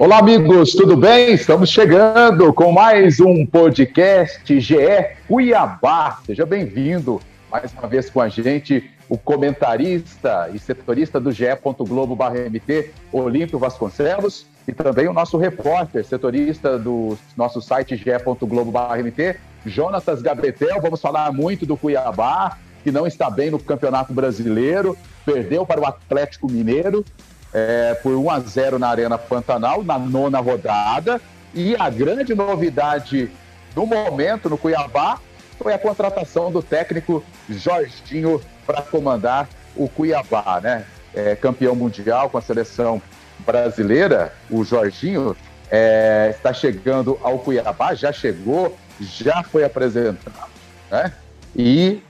Olá, amigos, tudo bem? Estamos chegando com mais um podcast GE Cuiabá. Seja bem-vindo mais uma vez com a gente, o comentarista e setorista do GE. Olímpio Vasconcelos, e também o nosso repórter, setorista do nosso site GE. Globo/MT, Jonatas Gabriel. Vamos falar muito do Cuiabá, que não está bem no Campeonato Brasileiro, perdeu para o Atlético Mineiro é, por 1 a 0 na Arena Pantanal, na nona rodada. E a grande novidade do momento no Cuiabá foi a contratação do técnico Jorginho para comandar o Cuiabá, né? É, campeão mundial com a seleção brasileira, o Jorginho é, está chegando ao Cuiabá, já chegou, já foi apresentado, né? E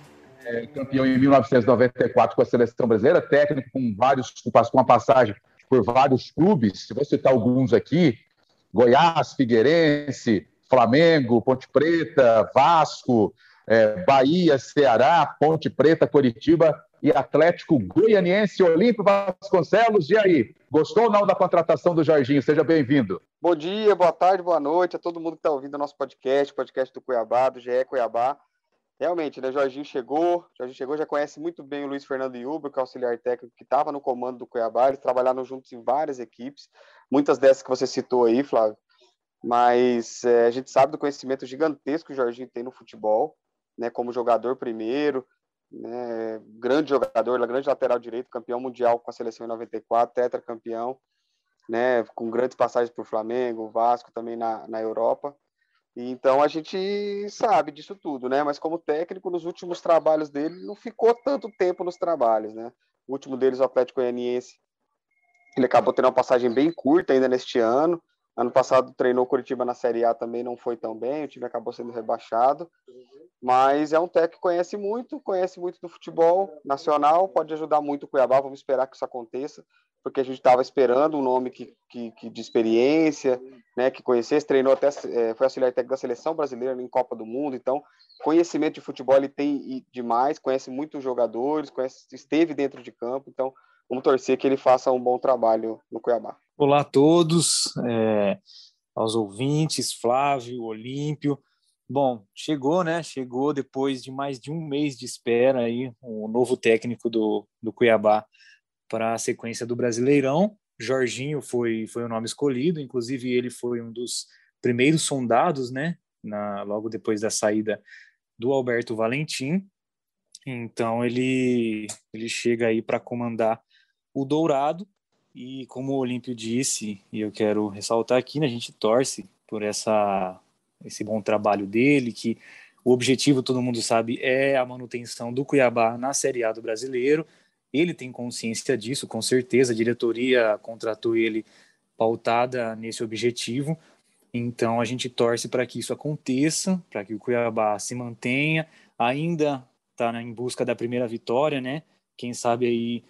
campeão em 1994 com a seleção brasileira, técnico com vários, com uma passagem por vários clubes. Se vou citar alguns aqui: Goiás, Figueirense, Flamengo, Ponte Preta, Vasco, é, Bahia, Ceará, Ponte Preta, Coritiba e Atlético Goianiense, Olímpio Vasconcelos. E aí, gostou ou não da contratação do Jorginho? Seja bem-vindo. Bom dia, boa tarde, boa noite a todo mundo que está ouvindo o nosso podcast, podcast do Cuiabá, do GE Cuiabá. Realmente, né? Jorginho chegou, Jorginho chegou, já conhece muito bem o Luiz Fernando Iuba, que é auxiliar técnico que estava no comando do Cuiabá. Eles trabalharam juntos em várias equipes, muitas dessas que você citou aí, Flávio. Mas é, a gente sabe do conhecimento gigantesco que o Jorginho tem no futebol, né? Como jogador primeiro, né? Grande jogador, grande lateral direito, campeão mundial com a seleção em 94, tetracampeão, né? Com grandes passagens por Flamengo, Vasco também na, na Europa. Então a gente sabe disso tudo, né? Mas como técnico, nos últimos trabalhos dele, não ficou tanto tempo nos trabalhos, né? O último deles, o Atlético Goianiense, ele acabou tendo uma passagem bem curta ainda neste ano. Ano passado treinou Curitiba na Série A também, não foi tão bem, o time acabou sendo rebaixado. Mas é um técnico que conhece muito, conhece muito do futebol nacional, pode ajudar muito o Cuiabá, vamos esperar que isso aconteça porque a gente estava esperando um nome que, que, que, de experiência, né, que conhecesse, treinou até, é, foi auxiliar técnico da seleção brasileira em Copa do Mundo, então conhecimento de futebol ele tem demais, conhece muitos jogadores, conhece, esteve dentro de campo, então vamos torcer que ele faça um bom trabalho no Cuiabá. Olá a todos, é, aos ouvintes, Flávio, Olímpio. Bom, chegou, né? Chegou depois de mais de um mês de espera aí, o novo técnico do, do Cuiabá para a sequência do Brasileirão. Jorginho foi, foi o nome escolhido, inclusive ele foi um dos primeiros sondados, né, na, logo depois da saída do Alberto Valentim. Então ele, ele chega aí para comandar o Dourado e como o Olímpio disse, e eu quero ressaltar aqui, né, a gente torce por essa esse bom trabalho dele, que o objetivo, todo mundo sabe, é a manutenção do Cuiabá na Série A do Brasileiro. Ele tem consciência disso, com certeza. A diretoria contratou ele pautada nesse objetivo. Então a gente torce para que isso aconteça, para que o Cuiabá se mantenha. Ainda está em busca da primeira vitória, né? Quem sabe aí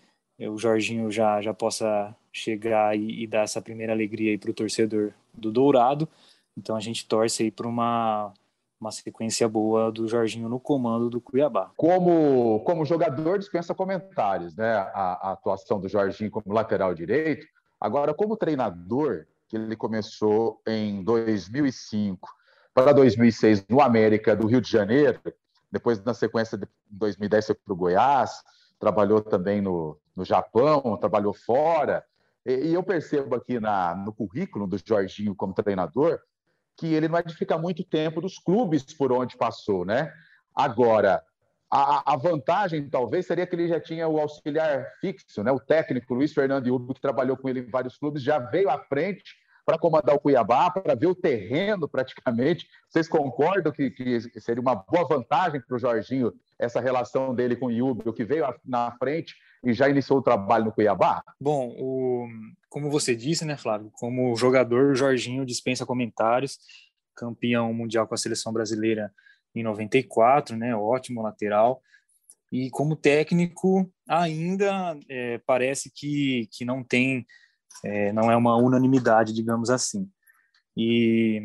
o Jorginho já, já possa chegar e, e dar essa primeira alegria aí para o torcedor do Dourado. Então a gente torce aí para uma uma sequência boa do Jorginho no comando do Cuiabá. Como, como jogador, dispensa comentários, né? A, a, atuação do Jorginho como lateral direito. Agora, como treinador, que ele começou em 2005 para 2006 no América do Rio de Janeiro, depois na sequência de 2010 foi para o Goiás, trabalhou também no, no Japão, trabalhou fora. E, eu percebo aqui na, no currículo do Jorginho como treinador que ele não é de ficar muito tempo dos clubes por onde passou, né? Agora, a, a, vantagem, talvez, seria que ele já tinha o auxiliar fixo, né? o técnico Luiz Fernando Iubo, que trabalhou com ele em vários clubes, já veio à frente para comandar o Cuiabá, para ver o terreno praticamente. Vocês concordam que, que seria uma boa vantagem para o Jorginho essa relação dele com o Iubo, que veio na frente e já iniciou o trabalho no Cuiabá? Bom, o, como você disse, né, Flávio, como jogador, o Jorginho dispensa comentários, campeão mundial com a seleção brasileira em 94, né, ótimo lateral. E como técnico, ainda é, parece que, que não tem, é, não é uma unanimidade, digamos assim. E,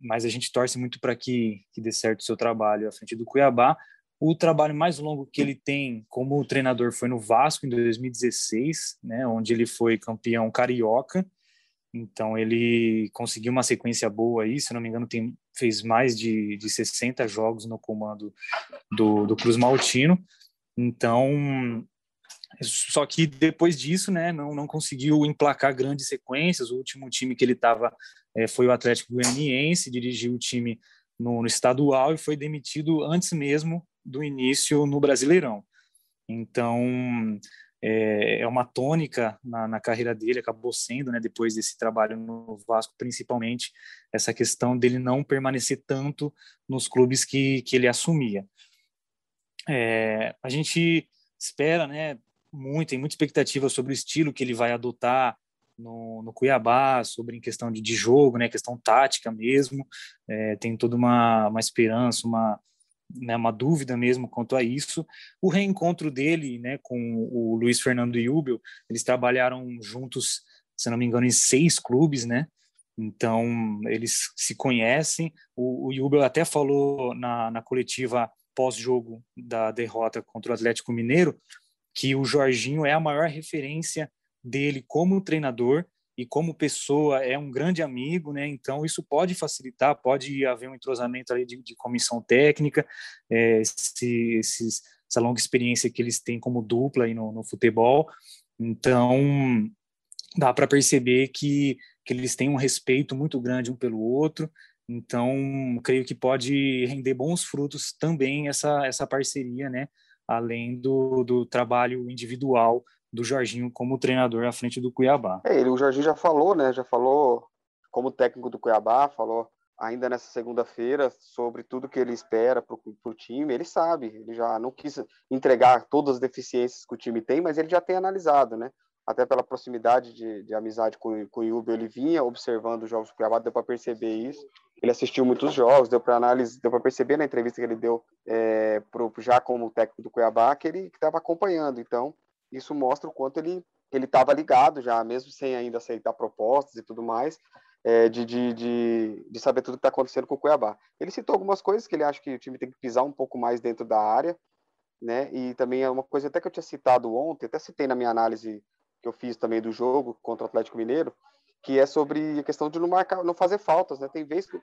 mas a gente torce muito para que, que dê certo o seu trabalho à frente do Cuiabá, o trabalho mais longo que ele tem como treinador foi no Vasco em 2016, né, onde ele foi campeão carioca. Então ele conseguiu uma sequência boa aí, se não me engano, tem, fez mais de, de 60 jogos no comando do, do Cruz Maltino. Então, só que depois disso, né, não, não conseguiu emplacar grandes sequências. O último time que ele estava é, foi o Atlético Goianiense, dirigiu o time no, no estadual e foi demitido antes mesmo do início no Brasileirão. Então, é, é uma tônica na, na, carreira dele, acabou sendo, né, depois desse trabalho no Vasco, principalmente essa questão dele não permanecer tanto nos clubes que, que ele assumia. É, a gente espera, né, muito, tem muita expectativa sobre o estilo que ele vai adotar no, no Cuiabá, sobre em questão de, de jogo, né, questão tática mesmo, é, tem toda uma, uma esperança, uma, né, uma dúvida mesmo quanto a isso. O reencontro dele né, com o Luiz Fernando Jubel, eles trabalharam juntos, se não me engano, em seis clubes, né? Então, eles se conhecem. O, o Jubel até falou na, na coletiva pós-jogo da derrota contra o Atlético Mineiro que o Jorginho é a maior referência dele como treinador e como pessoa é um grande amigo, né? Então isso pode facilitar, pode haver um entrosamento ali de, de comissão técnica, é, esse, esses, essa longa experiência que eles têm como dupla aí no, no futebol. Então dá para perceber que, que eles têm um respeito muito grande um pelo outro. Então creio que pode render bons frutos também essa essa parceria, né? Além do, do trabalho individual do Jorginho como treinador à frente do Cuiabá. É, ele, o Jorginho já falou, né? Já falou como técnico do Cuiabá, falou ainda nessa segunda-feira sobre tudo que ele espera para o time. Ele sabe, ele já não quis entregar todas as deficiências que o time tem, mas ele já tem analisado, né? Até pela proximidade de, de amizade com, com o Yubi, ele vinha observando os jogos do Cuiabá, deu para perceber isso. Ele assistiu muitos jogos, deu para análise, deu para perceber na entrevista que ele deu é, pro, já como técnico do Cuiabá que ele estava acompanhando. Então, isso mostra o quanto ele ele estava ligado já, mesmo sem ainda aceitar propostas e tudo mais, é, de, de, de, de, saber tudo que está acontecendo com o Cuiabá. Ele citou algumas coisas que ele acha que o time tem que pisar um pouco mais dentro da área, né? E também é uma coisa até que eu tinha citado ontem, até citei na minha análise que eu fiz também do jogo contra o Atlético Mineiro, que é sobre a questão de não marcar, não fazer faltas, né? Tem vezes que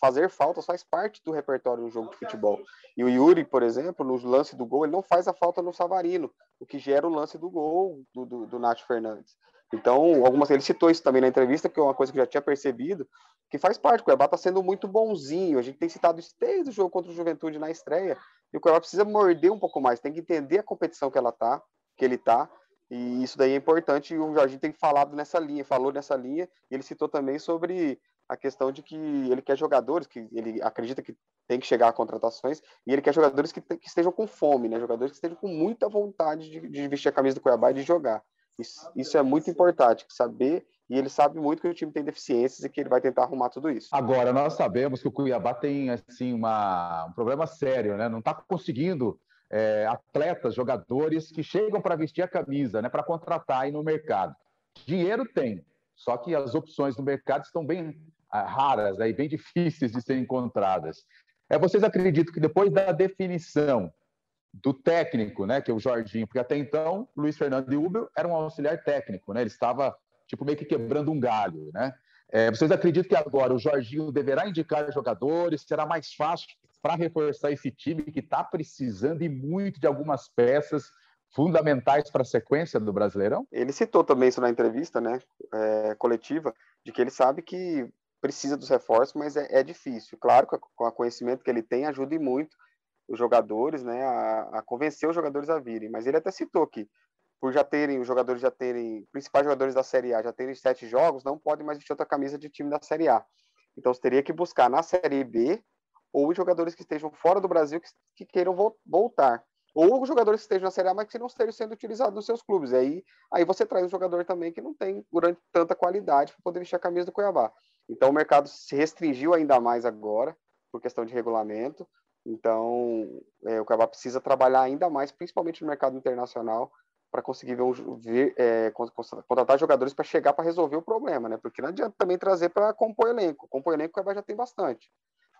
fazer faltas faz parte do repertório do jogo de futebol. E o Yuri, por exemplo, no lance do gol, ele não faz a falta no Savarino, o que gera o lance do gol do, do, do Nath Fernandes. Então, algumas ele citou isso também na entrevista, que é uma coisa que eu já tinha percebido, que faz parte. O Cuiabá está sendo muito bonzinho. A gente tem citado isso desde o jogo contra o Juventude na estreia. E o Cuiabá precisa morder um pouco mais, tem que entender a competição que ela tá, que ele tá, e isso daí é importante e o Jorginho tem falado nessa linha, falou nessa linha, e ele citou também sobre a questão de que ele quer jogadores, que ele acredita que tem que chegar a contratações, e ele quer jogadores que, que estejam com fome, né? Jogadores que estejam com muita vontade de, de vestir a camisa do Cuiabá e de jogar. Isso, isso é muito importante, saber e ele sabe muito que o time tem deficiências e que ele vai tentar arrumar tudo isso. Agora, nós sabemos que o Cuiabá tem assim, uma, um problema sério, né? não está conseguindo é, atletas, jogadores que chegam para vestir a camisa, né, para contratar aí no mercado. Dinheiro tem, só que as opções no mercado estão bem ah, raras, aí, bem difíceis de serem encontradas. É, vocês acreditam que depois da definição do técnico, né, que é o Jorginho, porque até então Luiz Fernando de Ubel era um auxiliar técnico, né, ele estava tipo meio que quebrando um galho, né? É, vocês acreditam que agora o Jorginho deverá indicar jogadores? Será mais fácil para reforçar esse time que está precisando e muito de algumas peças fundamentais para a sequência do Brasileirão? Ele citou também isso na entrevista, né, é, coletiva, de que ele sabe que precisa dos reforços, mas é, é difícil. Claro que com o conhecimento que ele tem ajuda muito os jogadores, né, a, a, convencer os jogadores a virem. Mas ele até citou que por já terem os jogadores já terem principais jogadores da Série A já terem sete jogos, não podem mais vestir outra camisa de time da Série A. Então você teria que buscar na Série B ou jogadores que estejam fora do Brasil que, que queiram vo voltar. Ou jogadores que estejam na Série A, mas que não estejam sendo utilizados nos seus clubes. E aí, aí você traz um jogador também que não tem durante tanta qualidade para poder vestir a camisa do Cuiabá. Então o mercado se restringiu ainda mais agora, por questão de regulamento. Então é, o Cuiabá precisa trabalhar ainda mais, principalmente no mercado internacional, para conseguir ver, ver é, contratar jogadores para chegar para resolver o problema, né? Porque não adianta também trazer para compor elenco. Compor elenco o Cuiabá já tem bastante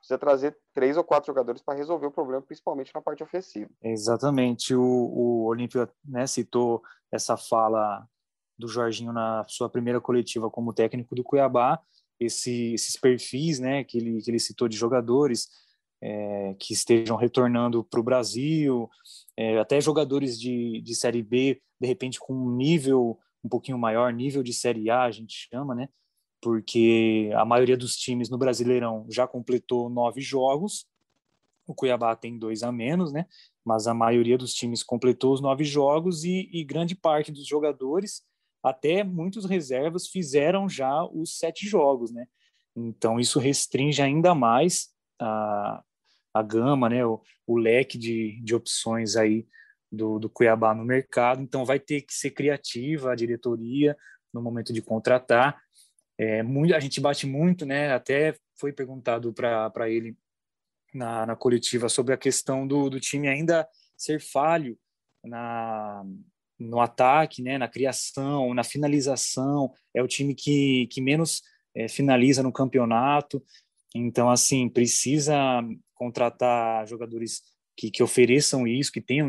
precisa trazer três ou quatro jogadores para resolver o problema, principalmente na parte ofensiva. Exatamente. O, o Olímpio né, citou essa fala do Jorginho na sua primeira coletiva como técnico do Cuiabá, esse, esses perfis né, que, ele, que ele citou de jogadores é, que estejam retornando para o Brasil, é, até jogadores de, de Série B, de repente com um nível um pouquinho maior, nível de Série A, a gente chama, né? Porque a maioria dos times no Brasileirão já completou nove jogos, o Cuiabá tem dois a menos, né? Mas a maioria dos times completou os nove jogos e, e grande parte dos jogadores, até muitos reservas, fizeram já os sete jogos, né? Então isso restringe ainda mais a, a gama, né? O, o leque de, de opções aí do, do Cuiabá no mercado. Então vai ter que ser criativa a diretoria no momento de contratar. É, muito, a gente bate muito, né? Até foi perguntado para ele na, na coletiva sobre a questão do, do time ainda ser falho na, no ataque, né, na criação, na finalização. É o time que, que menos é, finaliza no campeonato. Então, assim, precisa contratar jogadores que, que ofereçam isso, que tenham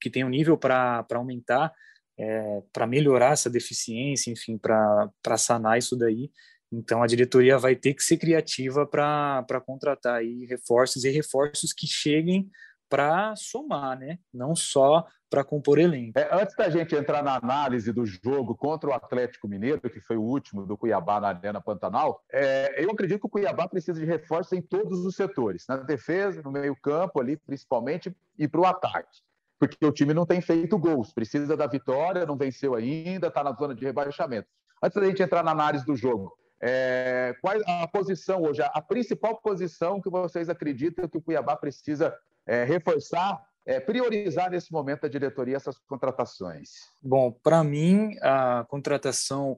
que tenham nível para aumentar, é, para melhorar essa deficiência, enfim, para sanar isso daí. Então a diretoria vai ter que ser criativa para contratar aí reforços e reforços que cheguem para somar, né? Não só para compor elenco. É, antes da gente entrar na análise do jogo contra o Atlético Mineiro, que foi o último do Cuiabá na Arena Pantanal, é, eu acredito que o Cuiabá precisa de reforços em todos os setores, na defesa, no meio-campo ali, principalmente, e para o ataque. Porque o time não tem feito gols, precisa da vitória, não venceu ainda, está na zona de rebaixamento. Antes da gente entrar na análise do jogo, é, qual a posição hoje, a principal posição que vocês acreditam que o Cuiabá precisa é, reforçar é, priorizar nesse momento da diretoria essas contratações? Bom, para mim, a contratação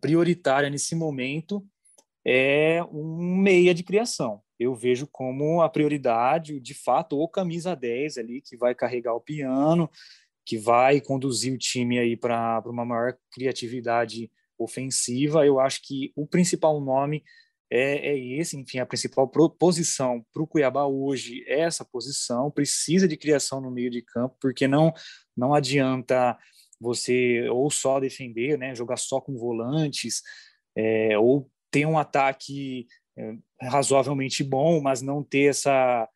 prioritária nesse momento é um meia de criação. Eu vejo como a prioridade, de fato, o camisa 10 ali, que vai carregar o piano, que vai conduzir o time aí para uma maior criatividade ofensiva. Eu acho que o principal nome é, é esse, enfim, a principal posição para o Cuiabá hoje é essa posição, precisa de criação no meio de campo, porque não, não adianta você ou só defender, né, jogar só com volantes, é, ou ter um ataque é, razoavelmente bom, mas não ter essa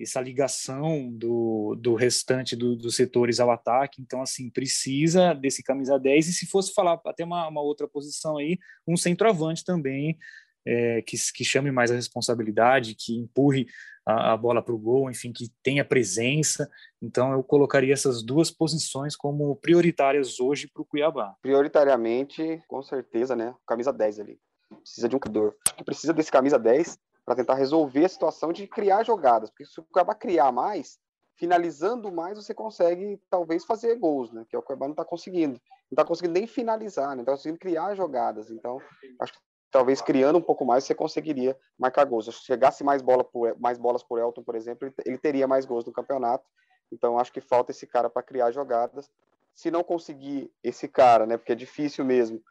essa ligação do, do restante do, dos setores ao ataque. Então, assim, precisa desse camisa 10. E se fosse falar até uma, uma outra posição aí, um centroavante também é, que, que chame mais a responsabilidade, que empurre a, a bola para o gol, enfim, que tenha presença. Então, eu colocaria essas duas posições como prioritárias hoje para o Cuiabá. Prioritariamente, com certeza, né? Camisa 10 ali. Precisa de um criador. que precisa desse camisa 10 para tentar resolver a situação de criar jogadas. Porque se o Cuiabá criar mais, finalizando mais, você consegue talvez fazer gols, né? Que é o Cuiabá não está conseguindo. Não está conseguindo nem finalizar, né? Não está conseguindo criar jogadas. Então, acho que talvez criando um pouco mais você conseguiria marcar gols. Se chegasse mais, bola por, mais bolas por Elton, por exemplo, ele, ele teria mais gols no campeonato. Então acho que falta esse cara para criar jogadas. Se não conseguir esse cara, né, porque é difícil mesmo,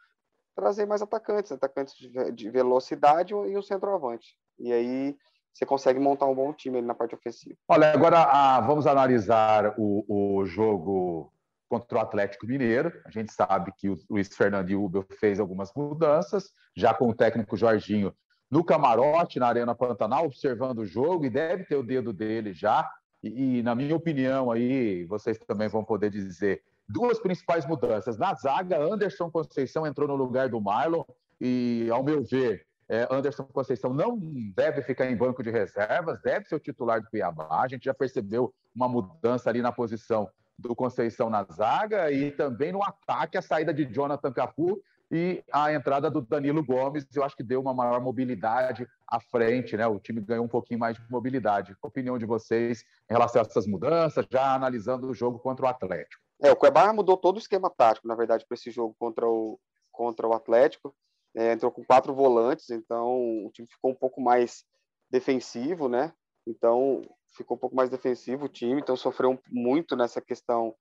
trazer mais atacantes, atacantes de, de velocidade e um centroavante. E aí você consegue montar um bom time na parte ofensiva. Olha, agora ah, vamos analisar o, o jogo contra o Atlético Mineiro. A gente sabe que o Luiz Fernando e fez algumas mudanças, já com o técnico Jorginho no camarote, na Arena Pantanal, observando o jogo, e deve ter o dedo dele já. E, e, na minha opinião, aí, vocês também vão poder dizer, duas principais mudanças. Na zaga, Anderson Conceição entrou no lugar do Marlon, e, ao meu ver, é, Anderson Conceição não deve ficar em banco de reservas, deve ser o titular do Cuiabá. A gente já percebeu uma mudança ali na posição do Conceição na zaga e também no ataque a saída de Jonathan Cafu e a entrada do Danilo Gomes, eu acho que deu uma maior mobilidade à frente, né? O time ganhou um pouquinho mais de mobilidade. A opinião de vocês em relação a essas mudanças, já analisando o jogo contra o Atlético? É, o Cuiabá mudou todo o esquema tático, na verdade, para esse jogo contra o, contra o Atlético. É, entrou com quatro volantes, então o time ficou um pouco mais defensivo, né? Então ficou um pouco mais defensivo o time, então sofreu muito nessa questão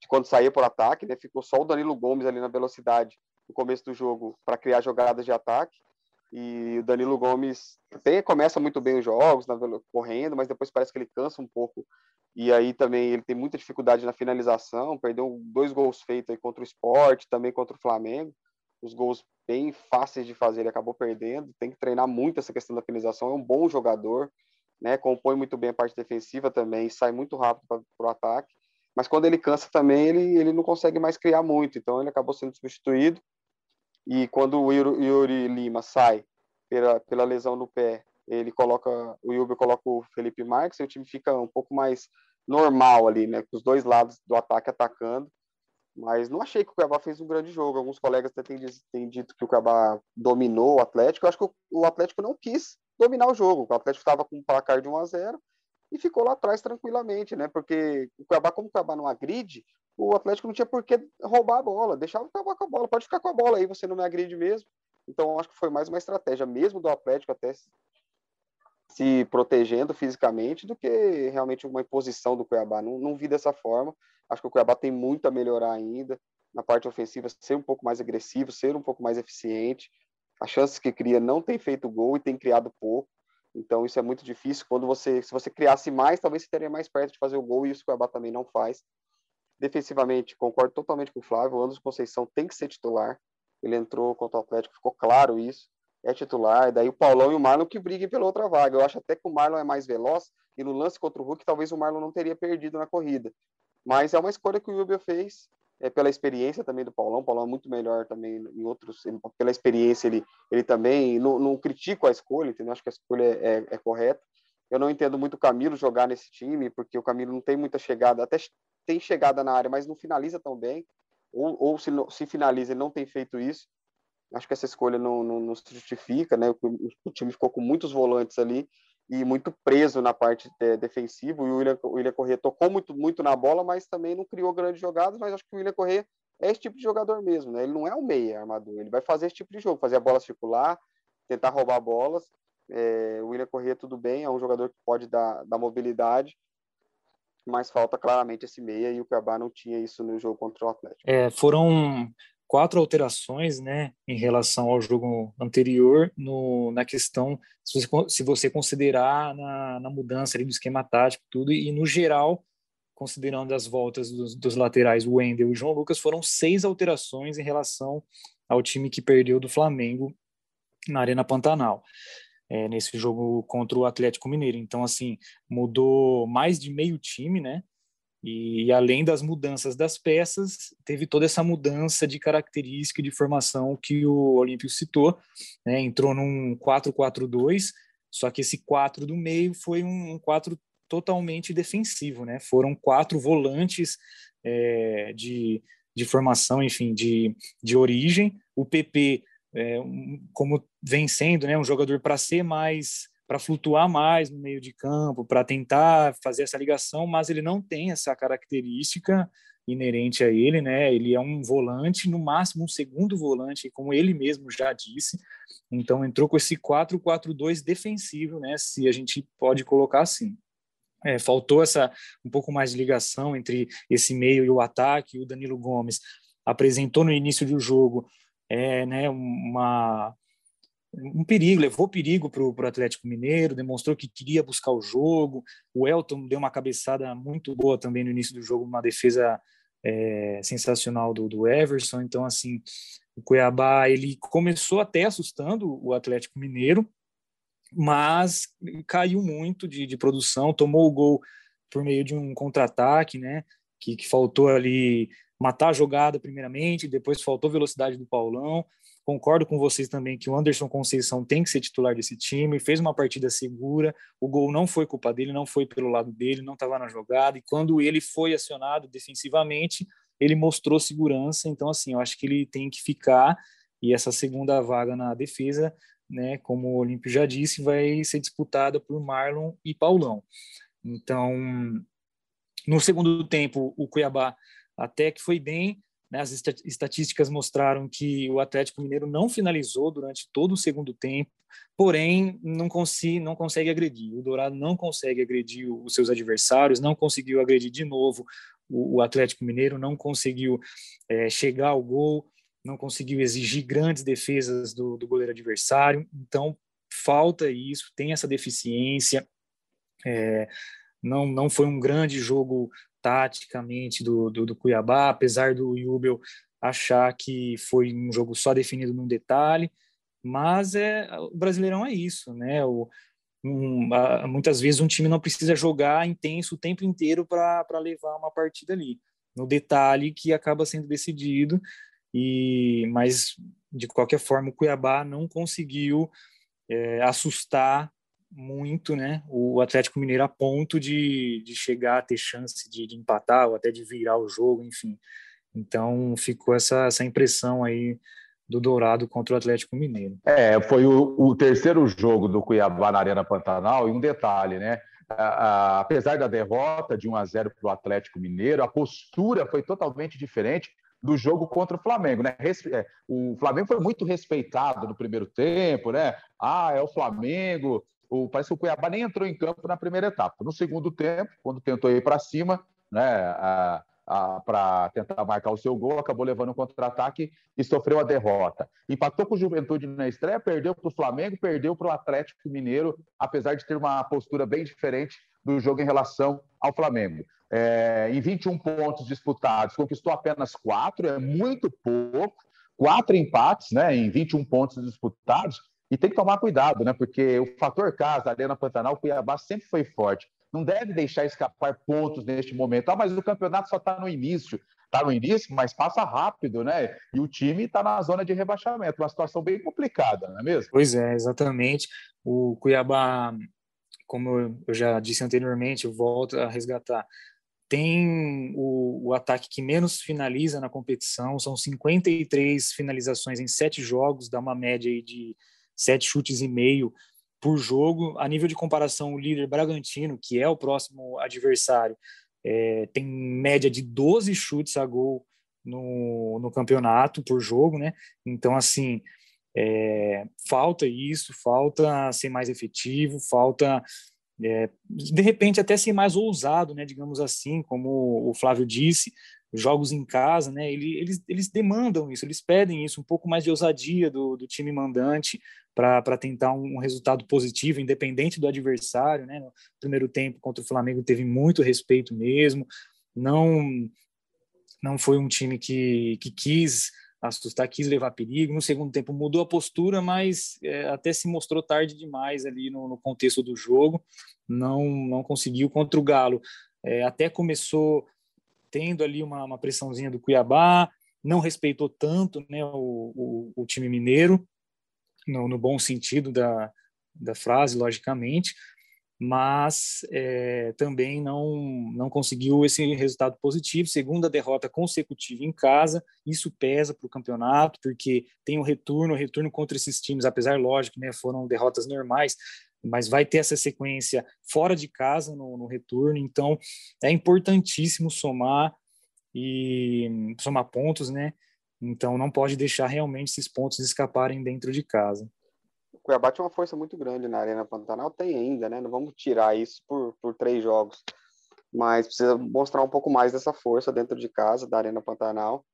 de quando saía por ataque, né? Ficou só o Danilo Gomes ali na velocidade no começo do jogo para criar jogadas de ataque. E o Danilo Gomes tem, começa muito bem os jogos, na, correndo, mas depois parece que ele cansa um pouco e aí também ele tem muita dificuldade na finalização, perdeu dois gols feitos aí contra o Sport, também contra o Flamengo, os gols bem fáceis de fazer, ele acabou perdendo, tem que treinar muito essa questão da finalização, é um bom jogador, né, compõe muito bem a parte defensiva também, sai muito rápido para o ataque, mas quando ele cansa também, ele, ele não consegue mais criar muito, então ele acabou sendo substituído, e quando o Yuri Lima sai pela, pela lesão no pé, ele coloca, o Yuri coloca o Felipe Marques, e o time fica um pouco mais normal ali, né, com os dois lados do ataque atacando, mas não achei que o Cuiabá fez um grande jogo. Alguns colegas até têm, têm dito que o Cuiabá dominou o Atlético. Eu acho que o, Atlético não quis dominar o jogo. O Atlético estava com um placar de 1 a 0 e ficou lá atrás tranquilamente, né? Porque o Cuiabá, como o Cuiabá não agride, o Atlético não tinha por que roubar a bola. Deixava o Cuiabá com a bola. Pode ficar com a bola aí, você não me agride mesmo. Então, acho que foi mais uma estratégia mesmo do Atlético até se protegendo fisicamente do que realmente uma imposição do Cuiabá. Não, não vi dessa forma. Acho que o Cuiabá tem muito a melhorar ainda na parte ofensiva, ser um pouco mais agressivo, ser um pouco mais eficiente. As chances que cria não tem feito gol e tem criado pouco. Então isso é muito difícil. Quando você, se você criasse mais, talvez você estaria mais perto de fazer o gol e isso o Cuiabá também não faz. Defensivamente, concordo totalmente com o Flávio. O Anderson Conceição tem que ser titular. Ele entrou contra o Atlético, ficou claro isso. É titular. Daí o Paulão e o Marlon que briguem pela outra vaga. Eu acho até que o Marlon é mais veloz e no lance contra o Hulk, talvez o Marlon não teria perdido na corrida. Mas é uma escolha que o Rubio fez é, pela experiência também do Paulão. O Paulão é muito melhor também em outros, pela experiência ele, ele também não, não critico a escolha, entendeu? Acho que a escolha é, é, é correta. Eu não entendo muito o Camilo jogar nesse time, porque o Camilo não tem muita chegada, até tem chegada na área, mas não finaliza tão bem. Ou, ou se, se finaliza, ele não tem feito isso. Acho que essa escolha não, não, não se justifica, né? O, o, time ficou com muitos volantes ali e muito preso na parte é, defensiva. O William, o William Corrêa tocou muito, muito na bola, mas também não criou grandes jogadas. Mas acho que o William Corrêa é esse tipo de jogador mesmo, né? Ele não é o meia armador, ele vai fazer esse tipo de jogo, fazer a bola circular, tentar roubar bolas. É, o William Corrêa, tudo bem, é um jogador que pode dar, dar mobilidade, mas falta claramente esse meia e o Cuiabá não tinha isso no jogo contra o Atlético. É, foram quatro alterações né, em relação ao jogo anterior no, na questão, se você, se você considerar na, na mudança ali do esquema tático tudo, e no geral, considerando as voltas dos, dos laterais, Wendel e João Lucas, foram seis alterações em relação ao time que perdeu do Flamengo na Arena Pantanal. É, nesse jogo contra o Atlético Mineiro. Então, assim, mudou mais de meio time, né? E, além das mudanças das peças, teve toda essa mudança de característica de formação que o Olímpio citou. Né? Entrou num 4-4-2, só que esse 4 do meio foi um 4 totalmente defensivo. Né? Foram quatro volantes é, de, de formação, enfim, de, de origem. O PP, é, um, como vem sendo né, um jogador para ser mais para flutuar mais no meio de campo, para tentar fazer essa ligação, mas ele não tem essa característica inerente a ele, né? Ele é um volante, no máximo um segundo volante, como ele mesmo já disse. Então entrou com esse 4-4-2 defensivo, né? Se a gente pode colocar assim. É, faltou essa um pouco mais de ligação entre esse meio e o ataque. O Danilo Gomes apresentou no início do jogo é, né, uma um perigo, levou perigo para o Atlético Mineiro, demonstrou que queria buscar o jogo. O Elton deu uma cabeçada muito boa também no início do jogo, uma defesa é, sensacional do, do Everson. Então, assim, o Cuiabá ele começou até assustando o Atlético Mineiro, mas caiu muito de, de produção, tomou o gol por meio de um contra-ataque, né? Que, que faltou ali matar a jogada primeiramente, depois faltou velocidade do Paulão. Concordo com vocês também que o Anderson Conceição tem que ser titular desse time, fez uma partida segura, o gol não foi culpa dele, não foi pelo lado dele, não estava na jogada, e quando ele foi acionado defensivamente, ele mostrou segurança, então assim, eu acho que ele tem que ficar, e essa segunda vaga na defesa, né, como o Olímpio já disse, vai ser disputada por Marlon e Paulão. Então, no segundo tempo, o Cuiabá até que foi bem? As estatísticas mostraram que o Atlético Mineiro não finalizou durante todo o segundo tempo, porém não, consi não consegue agredir. O Dourado não consegue agredir os seus adversários, não conseguiu agredir de novo o, o Atlético Mineiro, não conseguiu é, chegar ao gol, não conseguiu exigir grandes defesas do, do goleiro adversário. Então falta isso, tem essa deficiência. É, não, não foi um grande jogo taticamente do, do, do Cuiabá, apesar do Jubel achar que foi um jogo só definido num detalhe, mas é o Brasileirão é isso, né? O, um, a, muitas vezes um time não precisa jogar intenso o tempo inteiro para levar uma partida ali, no detalhe que acaba sendo decidido. E mas de qualquer forma o Cuiabá não conseguiu é, assustar muito, né? O Atlético Mineiro a ponto de, de chegar a ter chance de, de empatar ou até de virar o jogo, enfim. Então ficou essa, essa impressão aí do Dourado contra o Atlético Mineiro. É, foi o, o terceiro jogo do Cuiabá na Arena Pantanal, e um detalhe, né? apesar da derrota de 1 a 0 para o Atlético Mineiro, a postura foi totalmente diferente do jogo contra o Flamengo, né? É, o Flamengo foi muito respeitado no primeiro tempo, né? Ah, é o Flamengo. O, parece que o Cuiabá nem entrou em campo na primeira etapa. No segundo tempo, quando tentou ir para cima, né? Para tentar marcar o seu gol, acabou levando um contra-ataque e sofreu a derrota. Empatou com o Juventude na estreia, perdeu para o Flamengo, perdeu para o Atlético Mineiro, apesar de ter uma postura bem diferente do jogo em relação ao Flamengo. É, em 21 pontos disputados, conquistou apenas quatro, é muito pouco, quatro empates né, em 21 pontos disputados, e tem que tomar cuidado, né? Porque o fator casa, Arena Pantanal, Cuiabá sempre foi forte não deve deixar escapar pontos neste momento. Ah, mas o campeonato só está no início. Está no início, mas passa rápido, né? E o time está na zona de rebaixamento, uma situação bem complicada, não é mesmo? Pois é, exatamente. O Cuiabá, como eu já disse anteriormente, volto a resgatar, tem o, o, ataque que menos finaliza na competição, são 53 finalizações em sete jogos, dá uma média de sete chutes e meio por jogo. A nível de comparação, o líder Bragantino, que é o próximo adversário, é, tem média de 12 chutes a gol no, no campeonato por jogo, né? Então, assim, é, falta isso, falta ser mais efetivo, falta é, de repente até ser mais ousado, né? Digamos assim, como o Flávio disse, jogos em casa, né? Eles, eles demandam isso, eles pedem isso, um pouco mais de ousadia do, do time mandante para tentar um, resultado positivo, independente do adversário, né? No primeiro tempo contra o Flamengo teve muito respeito mesmo, não não foi um time que, que quis assustar, quis levar perigo. No segundo tempo mudou a postura, mas é, até se mostrou tarde demais ali no, no, contexto do jogo. Não não conseguiu contra o Galo. É, até começou tendo ali uma, uma pressãozinha do Cuiabá, não respeitou tanto né, o, o, o time mineiro, no, no, bom sentido da, da frase, logicamente, mas é, também não, não conseguiu esse resultado positivo. Segunda derrota consecutiva em casa, isso pesa para o campeonato, porque tem o retorno, o retorno contra esses times, apesar, lógico, né, foram derrotas normais, mas vai ter essa sequência fora de casa no, no retorno, então é importantíssimo somar e somar pontos, né? Então não pode deixar realmente esses pontos escaparem dentro de casa. O Cuiabá tinha uma força muito grande na Arena Pantanal, tem ainda, né? Não vamos tirar isso por, por três jogos, mas precisa mostrar um pouco mais dessa força dentro de casa da Arena Pantanal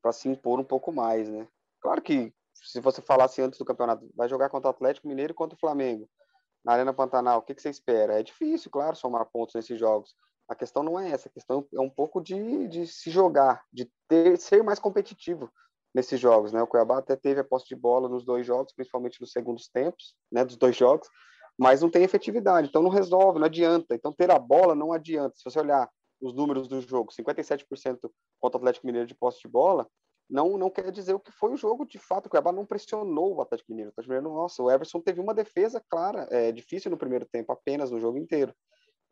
para se impor um pouco mais, né? Claro que se você falasse antes do campeonato, vai jogar contra o Atlético Mineiro e contra o Flamengo na Arena Pantanal, o que, que você espera? É difícil, claro, somar pontos nesses jogos. A questão não é essa, a questão é um pouco de, de se jogar, de ter, ser mais competitivo nesses jogos, né? O Cuiabá até teve a posse de bola nos dois jogos, principalmente nos segundos tempos, né, dos dois jogos, mas não tem efetividade, então não resolve, não adianta. Então ter a bola não adianta. Se você olhar os números do jogo, 57% contra o Atlético Mineiro de posse de bola, não, não quer dizer o que foi o jogo de fato. O Cuiabá não pressionou o Atlético Mineiro. O Atlético Mineiro, nossa, o Everson teve uma defesa clara, é, difícil no primeiro tempo, apenas no jogo inteiro.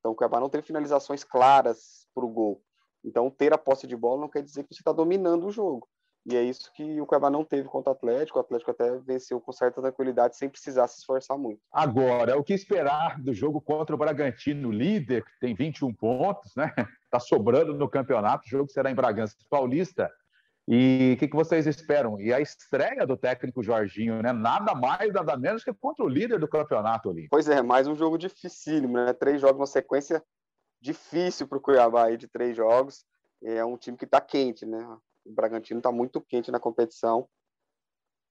Então o Cuiabá não teve finalizações claras para o gol. Então ter a posse de bola não quer dizer que você está dominando o jogo. E é isso que o Cuiabá não teve contra o Atlético. O Atlético até venceu com certa tranquilidade, sem precisar se esforçar muito. Agora, o que esperar do jogo contra o Bragantino, líder, que tem 21 pontos, né? Está sobrando no campeonato. O jogo será em Bragança Paulista. E o que, que, vocês esperam? E a estreia do técnico Jorginho, né? Nada mais, nada menos que contra o líder do campeonato ali. Pois é, mais um jogo dificílimo, né? Três jogos, uma sequência difícil para o Cuiabá aí de três jogos. É um time que está quente, né? O Bragantino está muito quente na competição.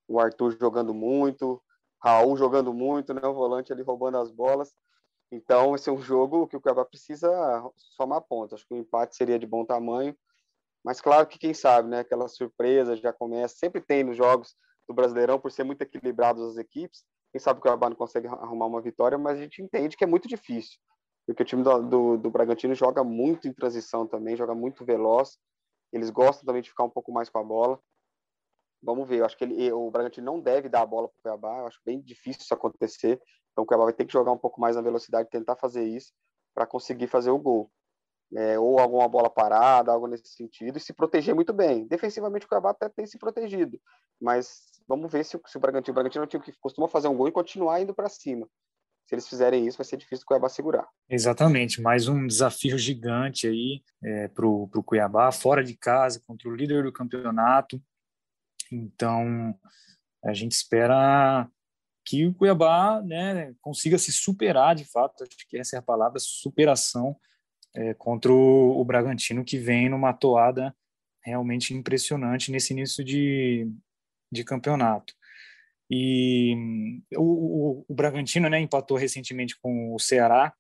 O Arthur jogando muito, Raul jogando muito, né? O volante ali roubando as bolas. Então, esse é um jogo que o Cuiabá precisa somar pontos. Acho que o empate seria de bom tamanho. Mas claro que quem sabe, né? Aquela surpresa já começa. Sempre tem nos jogos do Brasileirão, por ser muito equilibrados as equipes. Quem sabe o Cuiabá não consegue arrumar uma vitória, mas a gente entende que é muito difícil. Porque o time do, do, do Bragantino joga muito em transição também, joga muito veloz. Eles gostam também de ficar um pouco mais com a bola. Vamos ver, eu acho que ele, o Bragantino não deve dar a bola para o Cuiabá, eu acho bem difícil isso acontecer. Então o Cuiabá vai ter que jogar um pouco mais na velocidade, tentar fazer isso para conseguir fazer o gol. É, ou alguma bola parada, algo nesse sentido, e se proteger muito bem. Defensivamente o Cuiabá até tem se protegido, mas vamos ver se, se o Bragantino, o Bragantino é um time que costuma fazer um gol e continuar indo para cima. Se eles fizerem isso, vai ser difícil o Cuiabá segurar. Exatamente, mais um desafio gigante aí é, para o Cuiabá, fora de casa, contra o líder do campeonato. Então, a gente espera que o Cuiabá né, consiga se superar de fato, acho que essa é a palavra, superação é, contra o, o, Bragantino, que vem numa toada realmente impressionante nesse início de, de campeonato. E o, o, o Bragantino né, empatou recentemente com o Ceará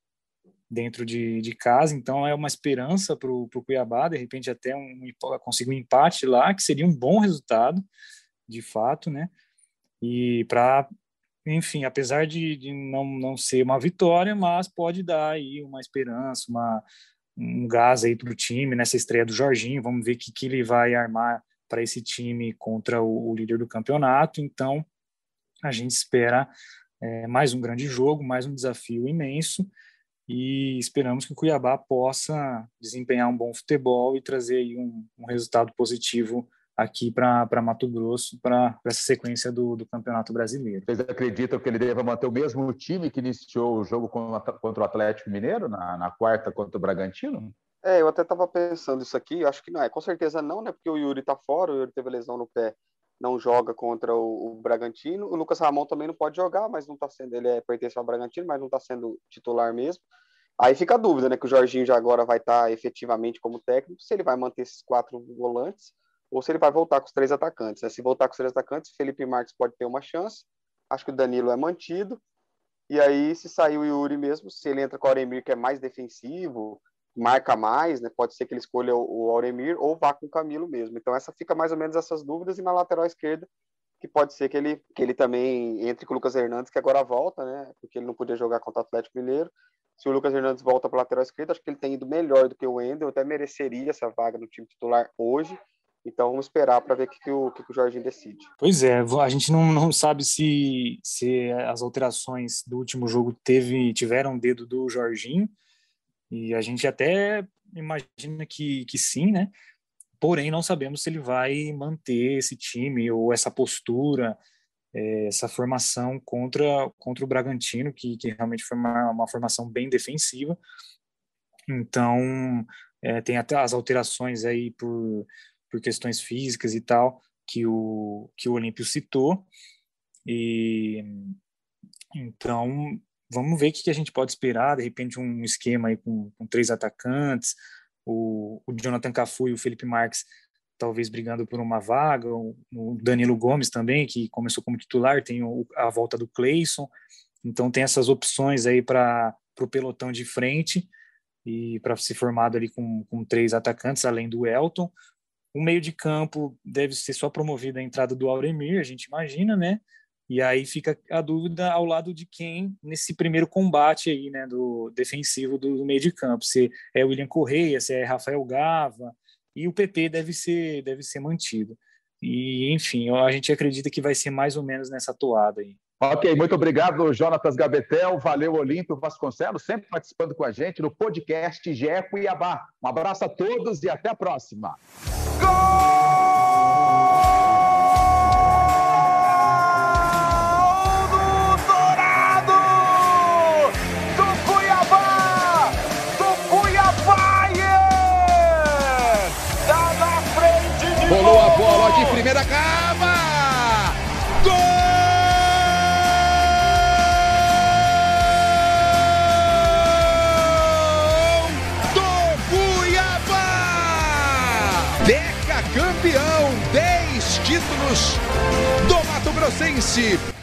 dentro de, de casa, então é uma esperança para o Cuiabá, de repente até um, conseguir um empate lá, que seria um bom resultado, de fato, né? E para, enfim, apesar de, de não, não ser uma vitória, mas pode dar aí uma esperança, uma, um gás aí para o time nessa estreia do Jorginho. Vamos ver o que, que ele vai armar para esse time contra o, o, líder do campeonato. Então, a gente espera é, mais um grande jogo, mais um desafio imenso e esperamos que o Cuiabá possa desempenhar um bom futebol e trazer aí um, um resultado positivo aqui para Mato Grosso, para essa sequência do, do Campeonato Brasileiro. Vocês acreditam que ele deva manter o mesmo time que iniciou o jogo contra o Atlético Mineiro, na, na quarta contra o Bragantino? É, eu até estava pensando isso aqui, acho que não é, com certeza não, né, porque o Yuri está fora, o Yuri teve lesão no pé, não joga contra o, o, Bragantino, o Lucas Ramon também não pode jogar, mas não está sendo, ele é, pertence ao Bragantino, mas não está sendo titular mesmo, aí fica a dúvida, né, que o Jorginho já agora vai estar tá efetivamente como técnico, se ele vai manter esses quatro volantes, ou se ele vai voltar com os três atacantes. Né? Se voltar com os três atacantes, Felipe Marques pode ter uma chance. Acho que o Danilo é mantido. E aí, se sair o Yuri mesmo, se ele entra com o Auremir, que é mais defensivo, marca mais, né? Pode ser que ele escolha o Auremir ou vá com o Camilo mesmo. Então, essa fica mais ou menos essas dúvidas. E na lateral esquerda, que pode ser que ele, que ele também entre com o Lucas Hernandes, que agora volta, né? Porque ele não podia jogar contra o Atlético Mineiro. Se o Lucas Hernandes volta para lateral esquerda, acho que ele tem ido melhor do que o Wendel, até mereceria essa vaga no time titular hoje. Então vamos esperar para ver o que, que, o, que, que o Jorginho decide. Pois é, a gente não, não sabe se, se as alterações do último jogo teve, tiveram dedo do Jorginho, e a gente até imagina que, que sim, né? Porém, não sabemos se ele vai manter esse time ou essa postura, é, essa formação contra, contra o Bragantino, que, que realmente foi uma, uma formação bem defensiva. Então, é, tem até as alterações aí por por questões físicas e tal, que o, que o Olímpio citou. E então vamos ver o que a gente pode esperar, de repente um esquema aí com, com três atacantes, o, o Jonathan Cafu e o Felipe Marques talvez brigando por uma vaga, o, Danilo Gomes também, que começou como titular, tem o, a volta do Cleison, então tem essas opções aí para o pelotão de frente e para ser formado ali com, com três atacantes, além do Elton, o meio de campo deve ser só promovido a entrada do Auremir, a gente imagina, né? E aí fica a dúvida ao lado de quem nesse primeiro combate aí, né, do defensivo do, meio de campo, se é William Correia, se é Rafael Gava, e o PP deve ser deve ser mantido. E enfim, a gente acredita que vai ser mais ou menos nessa toada aí. Ok, muito obrigado, Jonatas Gabetel. Valeu, Olímpio Vasconcelos, sempre participando com a gente no podcast GE Cuiabá. Um abraço a todos e até a próxima. Rolou a bola de primeira cava. Deca